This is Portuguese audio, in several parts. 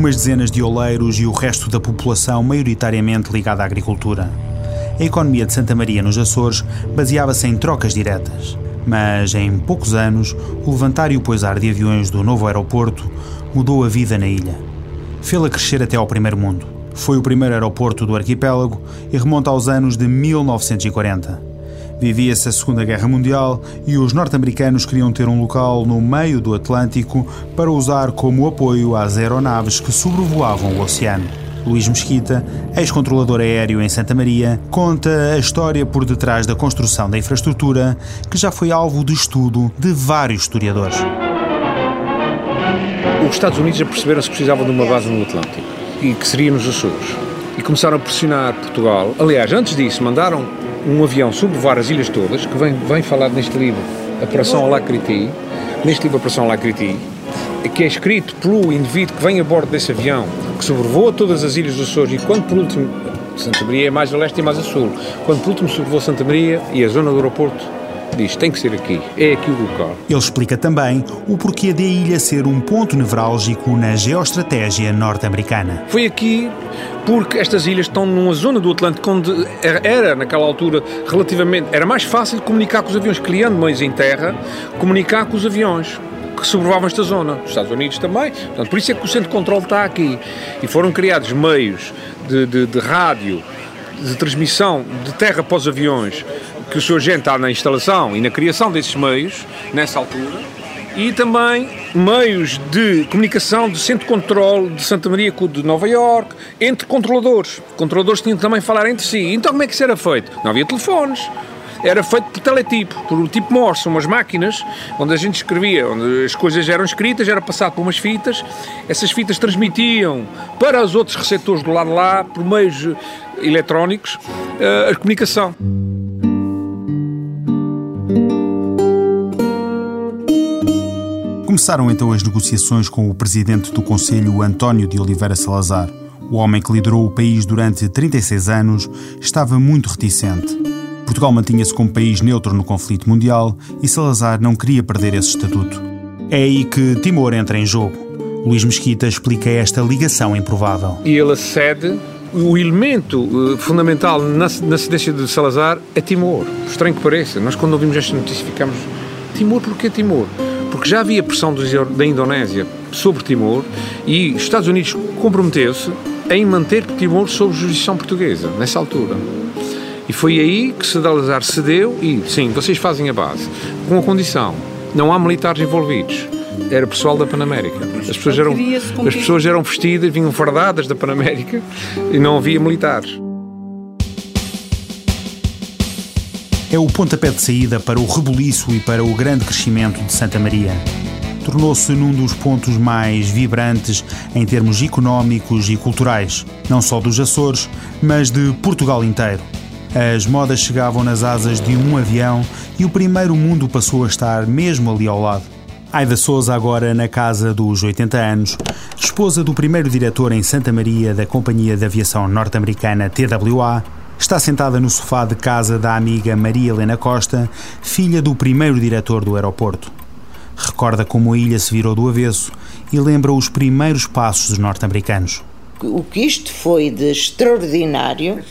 umas dezenas de oleiros e o resto da população maioritariamente ligada à agricultura. A economia de Santa Maria nos Açores baseava-se em trocas diretas, mas em poucos anos o levantar e o pousar de aviões do novo aeroporto mudou a vida na ilha. Fê-la crescer até ao primeiro mundo. Foi o primeiro aeroporto do arquipélago e remonta aos anos de 1940. Vivia-se a Segunda Guerra Mundial e os norte-americanos queriam ter um local no meio do Atlântico para usar como apoio às aeronaves que sobrevoavam o oceano. Luís Mesquita, ex-controlador aéreo em Santa Maria, conta a história por detrás da construção da infraestrutura, que já foi alvo de estudo de vários historiadores. Os Estados Unidos já perceberam-se que precisavam de uma base no Atlântico e que seria nos Açores. E começaram a pressionar Portugal. Aliás, antes disso, mandaram um avião sobrevoar as ilhas todas, que vem, vem falado neste livro, Operação Alacrity, neste livro Operação Alacrity, que é escrito pelo indivíduo que vem a bordo desse avião, que sobrevoa todas as ilhas dos Açores e quando por último, Santa Maria é mais a leste e mais a sul, quando por último sobrevoa Santa Maria e a zona do aeroporto, diz, tem que ser aqui, é aqui o local. Ele explica também o porquê da ilha ser um ponto nevrálgico na geoestratégia norte-americana. Foi aqui porque estas ilhas estão numa zona do Atlântico onde era, naquela altura, relativamente, era mais fácil comunicar com os aviões, criando meios em terra, comunicar com os aviões que sobrevoavam esta zona. Os Estados Unidos também. Portanto, por isso é que o centro de controle está aqui. E foram criados meios de, de, de rádio, de transmissão de terra para os aviões, que o seu agente está na instalação e na criação desses meios, nessa altura, e também meios de comunicação de centro de controle de Santa Maria de Nova York, entre controladores. Controladores tinham também falar entre si. Então como é que isso era feito? Não havia telefones. Era feito por teletipo, por tipo Morse, umas máquinas onde a gente escrevia, onde as coisas eram escritas, era passado por umas fitas, essas fitas transmitiam para os outros receptores do lado de lá, por meios eletrónicos, a comunicação. Começaram então as negociações com o presidente do Conselho, António de Oliveira Salazar. O homem que liderou o país durante 36 anos estava muito reticente. Portugal mantinha-se como país neutro no conflito mundial e Salazar não queria perder esse estatuto. É aí que Timor entra em jogo. Luís Mesquita explica esta ligação improvável. E ele acede. O elemento uh, fundamental na, na cedência de Salazar é Timor. Estranho que pareça. Nós, quando ouvimos esta notícia, ficamos. Timor, porquê Timor? Porque já havia pressão da Indonésia sobre Timor e os Estados Unidos comprometeu-se em manter Timor sob jurisdição portuguesa, nessa altura. E foi aí que Salazar cedeu e, sim, vocês fazem a base, com a condição, não há militares envolvidos. Era pessoal da Panamérica. As pessoas eram, as pessoas eram vestidas, vinham fardadas da Panamérica e não havia militares. É o pontapé de saída para o rebuliço e para o grande crescimento de Santa Maria. Tornou-se num dos pontos mais vibrantes em termos económicos e culturais, não só dos Açores, mas de Portugal inteiro. As modas chegavam nas asas de um avião e o primeiro mundo passou a estar mesmo ali ao lado. Aida Souza, agora na casa dos 80 anos, esposa do primeiro diretor em Santa Maria da Companhia de Aviação Norte-Americana TWA, está sentada no sofá de casa da amiga Maria Helena Costa, filha do primeiro diretor do aeroporto. Recorda como a ilha se virou do avesso e lembra os primeiros passos dos norte-americanos. O que isto foi de extraordinário,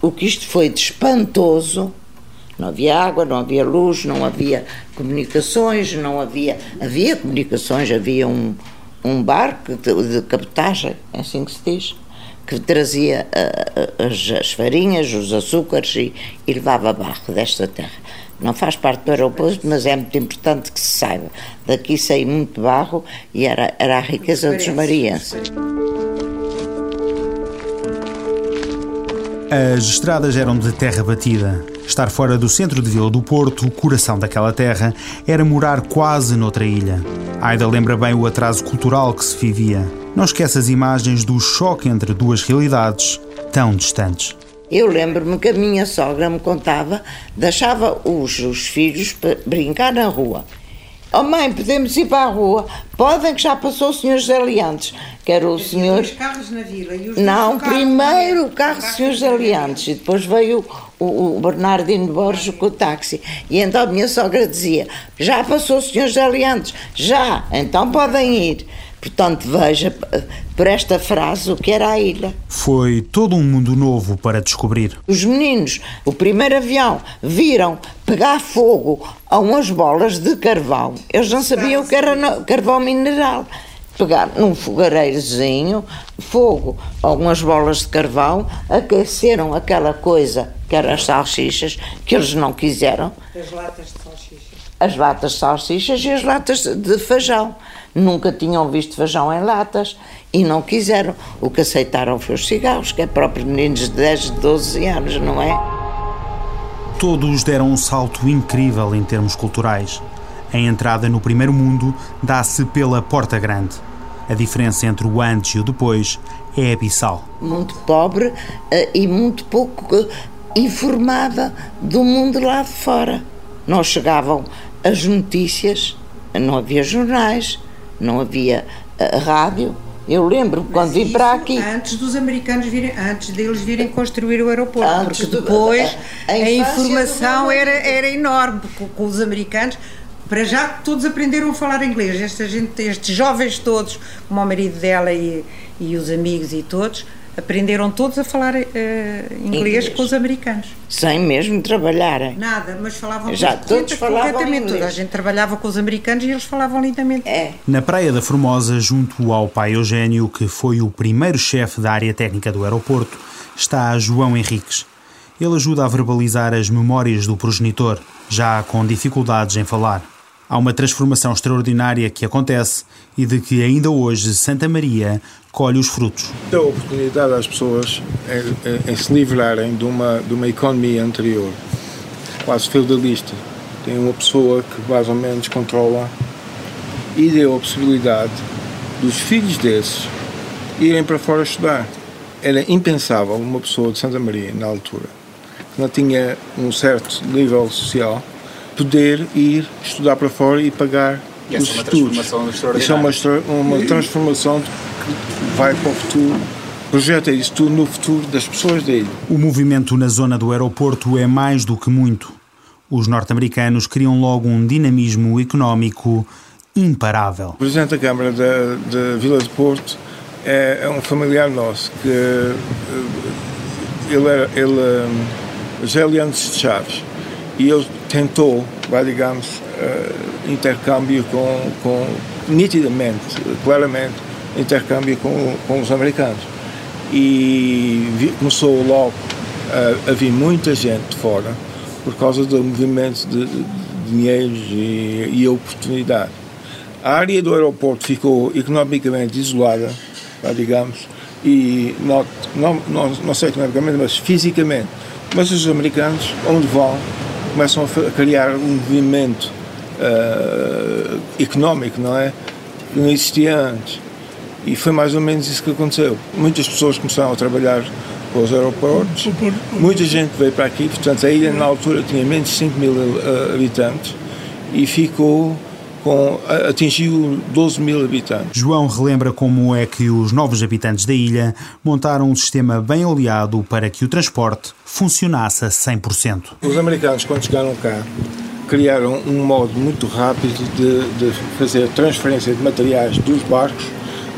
o que isto foi de espantoso, não havia água, não havia luz, não havia comunicações, não havia. Havia comunicações, havia um, um barco de, de cabotagem, é assim que se diz que trazia uh, as, as, farinhas, os açúcares e, e, levava barro desta terra. Não faz parte do aeroporto, mas é muito importante que se saiba. Daqui saiu muito barro e era, era a riqueza dos marienses. As estradas eram de terra batida. Estar fora do centro de Vila do Porto, o coração daquela terra, era morar quase noutra ilha. Aida lembra bem o atraso cultural que se vivia. Não esquece as imagens do choque entre duas realidades tão distantes. Eu lembro-me que a minha sogra me contava, deixava os, os filhos brincar na rua. Oh mãe, podemos ir para a rua? Podem que já passou o senhor José Leantes, que era o senhor... Os carros na vila e os Não, primeiro o carro do senhor José Leantes e depois veio o, o Bernardino Borges com o táxi. E então a minha sogra dizia, já passou o senhor José Leantes? Já, então podem ir. Portanto, veja por esta frase o que era a ilha. Foi todo um mundo novo para descobrir. Os meninos, o primeiro avião, viram pegar fogo a umas bolas de carvão. Eles não sabiam o que era carvão mineral. Pegar num fogareirozinho, fogo, algumas bolas de carvão, aqueceram aquela coisa que eram as salsichas, que eles não quiseram. As latas de salsichas. As latas de salsichas e as latas de feijão nunca tinham visto feijão em latas e não quiseram. O que aceitaram foi os cigarros, que é próprio meninos de 10, 12 anos, não é? Todos deram um salto incrível em termos culturais. A entrada no primeiro mundo dá-se pela Porta Grande. A diferença entre o antes e o depois é abissal. Muito pobre eh, e muito pouco eh, informada do mundo lá de fora. Não chegavam as notícias, não havia jornais, não havia uh, rádio. Eu lembro quando vim para aqui. Antes dos americanos virem, antes deles virem construir o aeroporto, antes porque depois a, a, a informação era, era enorme com, com os americanos. Para já todos aprenderam a falar inglês. Esta gente, estes jovens todos, como o marido dela e, e os amigos e todos, aprenderam todos a falar uh, inglês, inglês, com os americanos. Sem mesmo trabalharem. Nada, mas falavam Já todos falavam inglês. Toda a gente trabalhava com os americanos e eles falavam lindamente. É. Na Praia da Formosa, junto ao pai Eugênio, que foi o primeiro chefe da área técnica do aeroporto, está João Henriques. Ele ajuda a verbalizar as memórias do progenitor, já com dificuldades em falar. Há uma transformação extraordinária que acontece e de que ainda hoje Santa Maria colhe os frutos. Dá oportunidade às pessoas em, em, em, se livrarem de uma, de uma economia anterior, quase feudalista. Tem uma pessoa que mais ou menos controla e deu a possibilidade dos filhos desses irem para fora estudar. Era impensável uma pessoa de Santa Maria, na altura, que não tinha um certo nível social, poder ir estudar para fora e pagar e os é estudos. Isso é uma, uma transformação que vai para o futuro. Projeta isso tudo no futuro das pessoas dele. O movimento na zona do aeroporto é mais do que muito. Os norte-americanos criam logo um dinamismo económico imparável. O presidente da Câmara da, Vila de Porto é, é, um familiar nosso que eh, ele, era, ele eh, já é antes de Chaves e ele tentou, digamos, uh, intercâmbio com, com, nitidamente, claramente, intercâmbio com, com os americanos. E vi, começou logo a, a vir muita gente de fora por causa do movimento de, de, dinheiros e, e oportunidade. A área do aeroporto ficou economicamente isolada, digamos, e não, não, não, não sei economicamente, mas fisicamente. Mas os americanos, onde vão, começam a criar um movimento uh, económico, não é? Que não existia antes. E foi mais ou menos isso que aconteceu. Muitas pessoas começaram a trabalhar com os aeroportos, muita gente veio para aqui, portanto a ilha na altura tinha menos de 5 mil uh, habitantes e ficou com, atingiu 12 mil habitantes. João relembra como é que os novos habitantes da ilha montaram um sistema bem oleado para que o transporte funcionasse a 100%. Os americanos, quando chegaram cá, criaram um modo muito rápido de, de fazer transferência de materiais dos barcos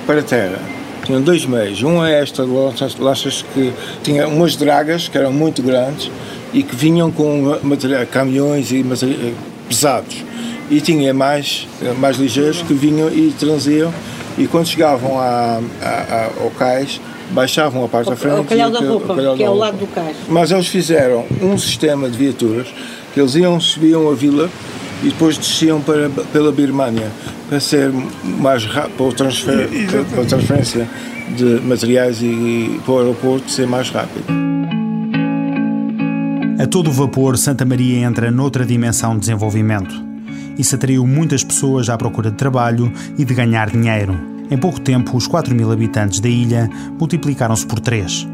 para a terra. Tinham dois meios. Um é esta lanchas, lanchas que tinha umas dragas que eram muito grandes e que vinham com material, caminhões e materiais pesados e tinha mais, mais ligeiros que vinham e transiam e quando chegavam a, a, a, ao cais baixavam a parte da frente. O calhau da roupa, que é o lado do cais. Mas eles fizeram um sistema de viaturas que eles iam, subiam a vila e depois desciam para, pela Birmânia para ser mais rápido, para, transfer, para a transferência de materiais e, e para o aeroporto ser mais rápido. A todo vapor, Santa Maria entra noutra dimensão de desenvolvimento isso atraiu muitas pessoas à procura de trabalho e de ganhar dinheiro. Em pouco tempo, os 4 mil habitantes da ilha multiplicaram-se por três.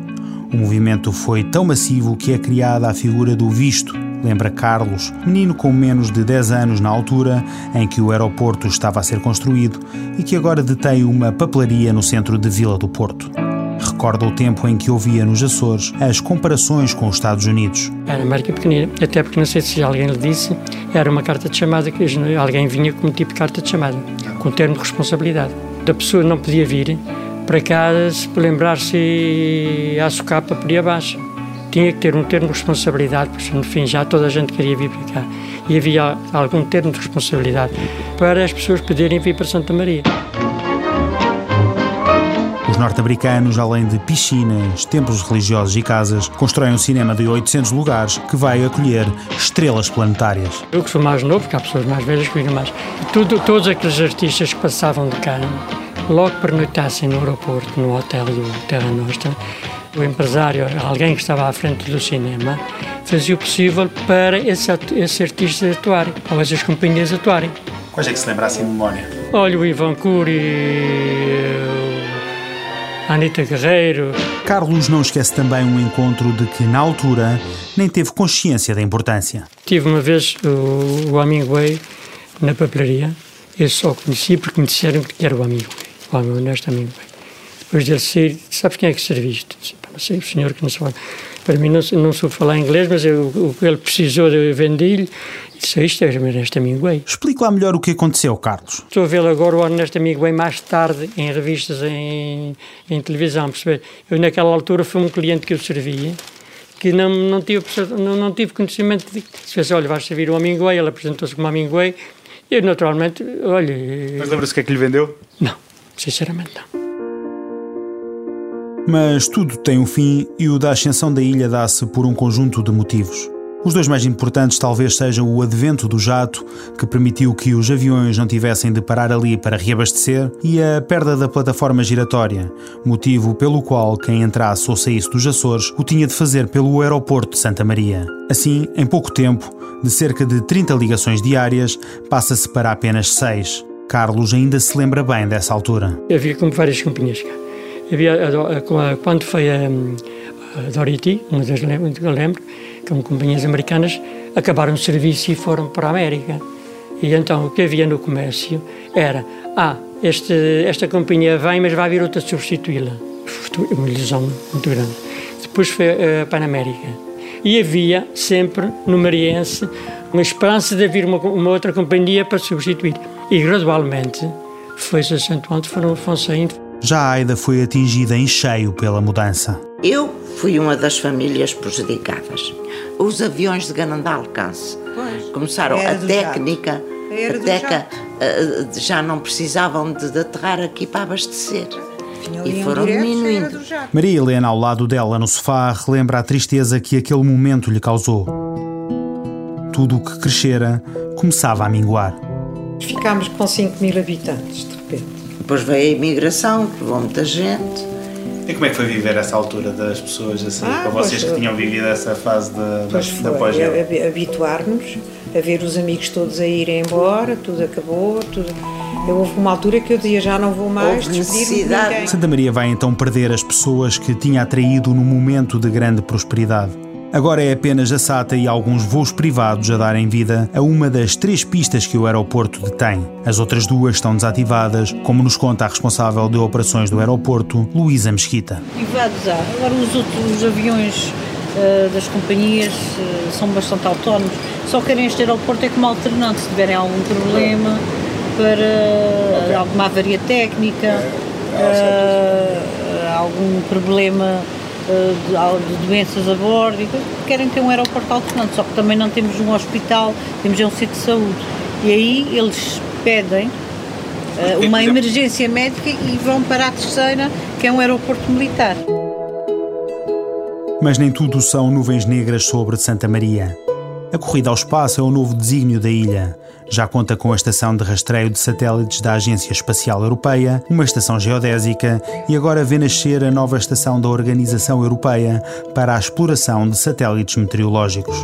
O movimento foi tão massivo que é criada a figura do visto, lembra Carlos, menino com menos de 10 anos na altura em que o aeroporto estava a ser construído e que agora detém uma papelaria no centro de Vila do Porto. Recorda o tempo em que ouvia nos Açores as comparações com os Estados Unidos. Era América pequenina, até porque não sei se alguém lhe disse, era uma carta de chamada que alguém vinha com um tipo de carta de chamada, com termo de responsabilidade. da pessoa não podia vir para casa se lembrar-se a socapa por abaixo. Tinha que ter um termo de responsabilidade, porque no fim já toda a gente queria vir para cá. E havia algum termo de responsabilidade para as pessoas poderem vir para Santa Maria. Os norte-americanos, além de piscinas, templos religiosos e casas, constroem um cinema de 800 lugares que vai acolher estrelas planetárias. Eu que sou mais novo, porque há pessoas mais velhas que vêm mais. Tudo, todos aqueles artistas que passavam de cá, logo pernoitassem no aeroporto, no hotel do Terra Nostra, o empresário, alguém que estava à frente do cinema, fazia o possível para esses, esses artistas atuarem, ou essas companhias atuarem. Quais é que se lembra assim de memória? Olha, o Ivan Cury, Anitta Guerreiro. Carlos não esquece também um encontro de que, na altura, nem teve consciência da importância. Tive uma vez o, o Hemingway na papelaria. Eu só conheci porque me disseram que era o Hemingway, o honesto Hemingway. Depois dele sair, sabes quem é que serviste? Não sei, o senhor que não fala. Para mim não, não soube falar inglês, mas eu, o que ele precisou de vendi-lhe disse, isto é o Ernesto Hemingway. Explique lá melhor o que aconteceu, Carlos. Estou a vê-lo agora, o Ernesto Hemingway, mais tarde, em revistas, em, em televisão, perceber? Eu, naquela altura, fui um cliente que eu servia, que não, não, tive, não, não tive conhecimento de... Se fosse, olha, vais servir o Hemingway, ele apresentou-se como Hemingway, eu, naturalmente, olha... Mas lembra-se o que é que lhe vendeu? Não, sinceramente não. Mas tudo tem um fim e o da ascensão da ilha dá-se por um conjunto de motivos. Os dois mais importantes talvez sejam o advento do jato, que permitiu que os aviões não tivessem de parar ali para reabastecer, e a perda da plataforma giratória, motivo pelo qual quem entrasse ou saísse dos Açores o tinha de fazer pelo aeroporto de Santa Maria. Assim, em pouco tempo, de cerca de 30 ligações diárias, passa-se para apenas 6. Carlos ainda se lembra bem dessa altura. Havia como várias companhias cá. Havia, quando foi a, a Dorothy, uma das que eu lembro, com companhias americanas, acabaram o serviço e foram para a América. E então o que havia no comércio era: ah, este, esta companhia vem, mas vai vir outra substituí-la. Uma ilusão muito grande. Depois foi a América. E havia sempre no Mariense uma esperança de haver uma, uma outra companhia para substituir. E gradualmente foi-se acentuando, foram, foram saindo. Já a Aida foi atingida em cheio pela mudança. Eu fui uma das famílias prejudicadas. Os aviões de grande alcance começaram a técnica, a teca, eh, já não precisavam de, de aterrar aqui para abastecer. E foram diminuindo. Maria Helena, ao lado dela no sofá, relembra a tristeza que aquele momento lhe causou. Tudo o que crescera começava a minguar. Ficámos com 5 mil habitantes. Depois veio a imigração, que levou muita gente. E como é que foi viver essa altura das pessoas, assim, ah, para vocês que tinham vivido essa fase da, da, da pós Habituar-nos a ver os amigos todos a irem embora, tudo acabou, tudo. Eu, houve uma altura que eu dizia já não vou mais necessidade. Santa Maria vai então perder as pessoas que tinha atraído no momento de grande prosperidade. Agora é apenas a SATA e alguns voos privados a darem vida a uma das três pistas que o aeroporto detém. As outras duas estão desativadas, como nos conta a responsável de operações do aeroporto, Luísa Mesquita. Privados há. Agora os outros aviões uh, das companhias uh, são bastante autónomos. Só querem este aeroporto é como alternante, se tiverem algum problema para okay. alguma avaria técnica, uh, algum problema de, doenças a bordo e querem ter um aeroporto alternante, só que também não temos um hospital, temos um centro de saúde. E aí eles pedem uh, uma emergência médica e vão para a terceira, que é um aeroporto militar. Mas nem tudo são nuvens negras sobre Santa Maria. A corrida ao espaço é o novo desígnio da ilha. Já conta com a estação de rastreio de satélites da Agência Espacial Europeia, uma estação geodésica e agora vê nascer a nova estação da Organização Europeia para a exploração de satélites meteorológicos.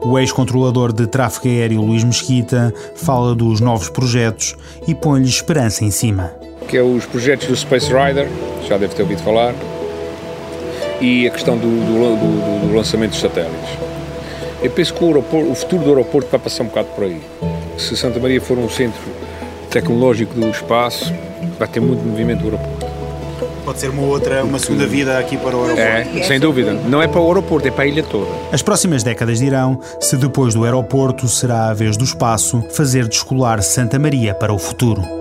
O ex-controlador de tráfego aéreo Luís Mesquita fala dos novos projetos e põe-lhe esperança em cima. Que é os projetos do Space Rider, já deve ter ouvido falar, e a questão do, do, do, do lançamento dos satélites. Eu penso que o, o, futuro do aeroporto vai passar um bocado por aí. Se Santa Maria for um centro tecnológico do espaço, vai ter muito movimento do aeroporto. Pode ser uma outra, uma segunda vida aqui para o aeroporto. É, sem dúvida. Não é para o aeroporto, é para a ilha toda. As próximas décadas dirão se depois do aeroporto será a vez do espaço fazer descolar Santa Maria para o futuro.